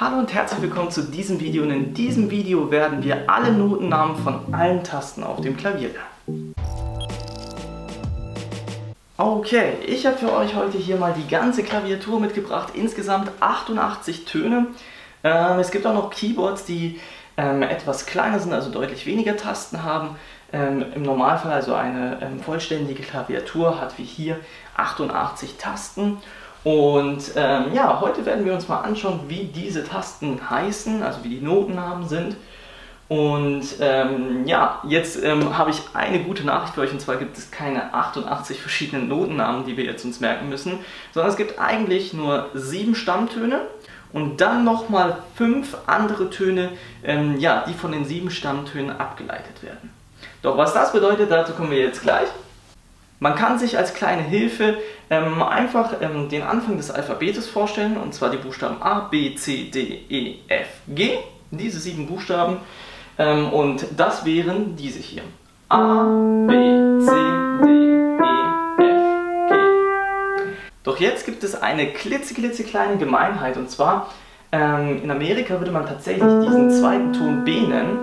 Hallo und herzlich willkommen zu diesem Video und in diesem Video werden wir alle Notennamen von allen Tasten auf dem Klavier lernen. Okay, ich habe für euch heute hier mal die ganze Klaviatur mitgebracht, insgesamt 88 Töne. Ähm, es gibt auch noch Keyboards, die ähm, etwas kleiner sind, also deutlich weniger Tasten haben. Ähm, Im Normalfall also eine ähm, vollständige Klaviatur hat wie hier 88 Tasten. Und ähm, ja, heute werden wir uns mal anschauen, wie diese Tasten heißen, also wie die Notennamen sind. Und ähm, ja, jetzt ähm, habe ich eine gute Nachricht für euch und zwar gibt es keine 88 verschiedenen Notennamen, die wir jetzt uns merken müssen, sondern es gibt eigentlich nur sieben Stammtöne und dann nochmal fünf andere Töne, ähm, ja, die von den sieben Stammtönen abgeleitet werden. Doch was das bedeutet, dazu kommen wir jetzt gleich. Man kann sich als kleine Hilfe ähm, einfach ähm, den Anfang des Alphabetes vorstellen, und zwar die Buchstaben A, B, C, D, E, F, G, diese sieben Buchstaben, ähm, und das wären diese hier. A, B, C, D, E, F, G. Doch jetzt gibt es eine klitzeklitzekleine Gemeinheit, und zwar ähm, in Amerika würde man tatsächlich diesen zweiten Ton B nennen,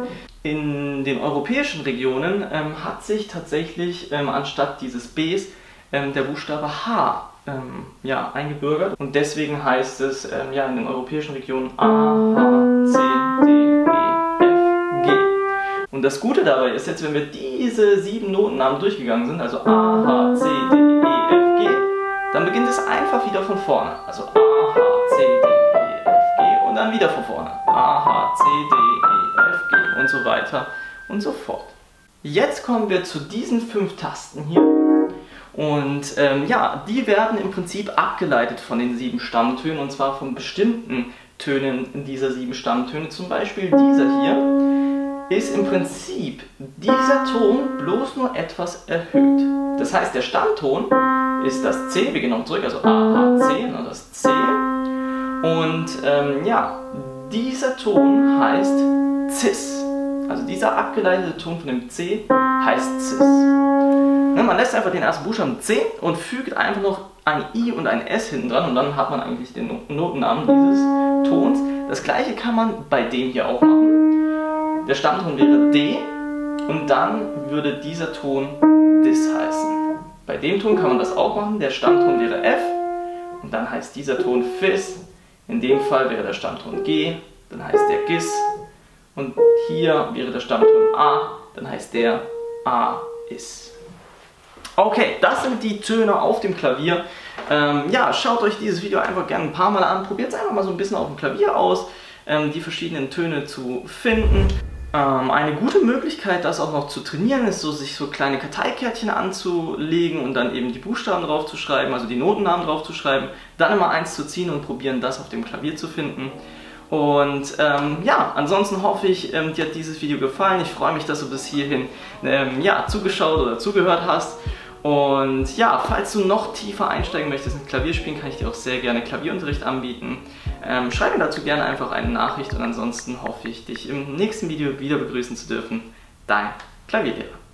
in den europäischen Regionen ähm, hat sich tatsächlich ähm, anstatt dieses Bs ähm, der Buchstabe H ähm, ja, eingebürgert und deswegen heißt es ähm, ja, in den europäischen Regionen A, H, C, D, E, F, G. Und das Gute dabei ist jetzt, wenn wir diese sieben Notennamen durchgegangen sind, also A, H, C, D, E, F, G, dann beginnt es einfach wieder von vorne. Also A, H, C, D, E, F, G und dann wieder von vorne. A, H, C, D, E, und so weiter und so fort. Jetzt kommen wir zu diesen fünf Tasten hier. Und ähm, ja, die werden im Prinzip abgeleitet von den sieben Stammtönen und zwar von bestimmten Tönen dieser sieben Stammtöne. Zum Beispiel dieser hier ist im Prinzip dieser Ton bloß nur etwas erhöht. Das heißt, der Stammton ist das C, wir gehen noch zurück, also A, H, C, ne, das C. Und ähm, ja, dieser Ton heißt Cis. Also dieser abgeleitete Ton von dem C heißt Cis. Ne, man lässt einfach den ersten Buchstaben C und fügt einfach noch ein I und ein S hinten dran und dann hat man eigentlich den Notennamen dieses Tons. Das gleiche kann man bei dem hier auch machen. Der Stammton wäre D und dann würde dieser Ton Dis heißen. Bei dem Ton kann man das auch machen. Der Stammton wäre F und dann heißt dieser Ton Fis. In dem Fall wäre der Stammton G, dann heißt der Gis und hier wäre der Stammton A, dann heißt der A ist. Okay, das sind die Töne auf dem Klavier. Ähm, ja, schaut euch dieses Video einfach gerne ein paar Mal an. Probiert es einfach mal so ein bisschen auf dem Klavier aus, ähm, die verschiedenen Töne zu finden. Ähm, eine gute Möglichkeit, das auch noch zu trainieren, ist so, sich so kleine Karteikärtchen anzulegen und dann eben die Buchstaben drauf zu schreiben, also die Notennamen drauf zu schreiben, dann immer eins zu ziehen und probieren, das auf dem Klavier zu finden. Und ähm, ja, ansonsten hoffe ich, ähm, dir hat dieses Video gefallen. Ich freue mich, dass du bis hierhin ähm, ja, zugeschaut oder zugehört hast. Und ja, falls du noch tiefer einsteigen möchtest mit Klavierspielen, kann ich dir auch sehr gerne Klavierunterricht anbieten. Ähm, schreib mir dazu gerne einfach eine Nachricht und ansonsten hoffe ich, dich im nächsten Video wieder begrüßen zu dürfen. Dein Klavierlehrer.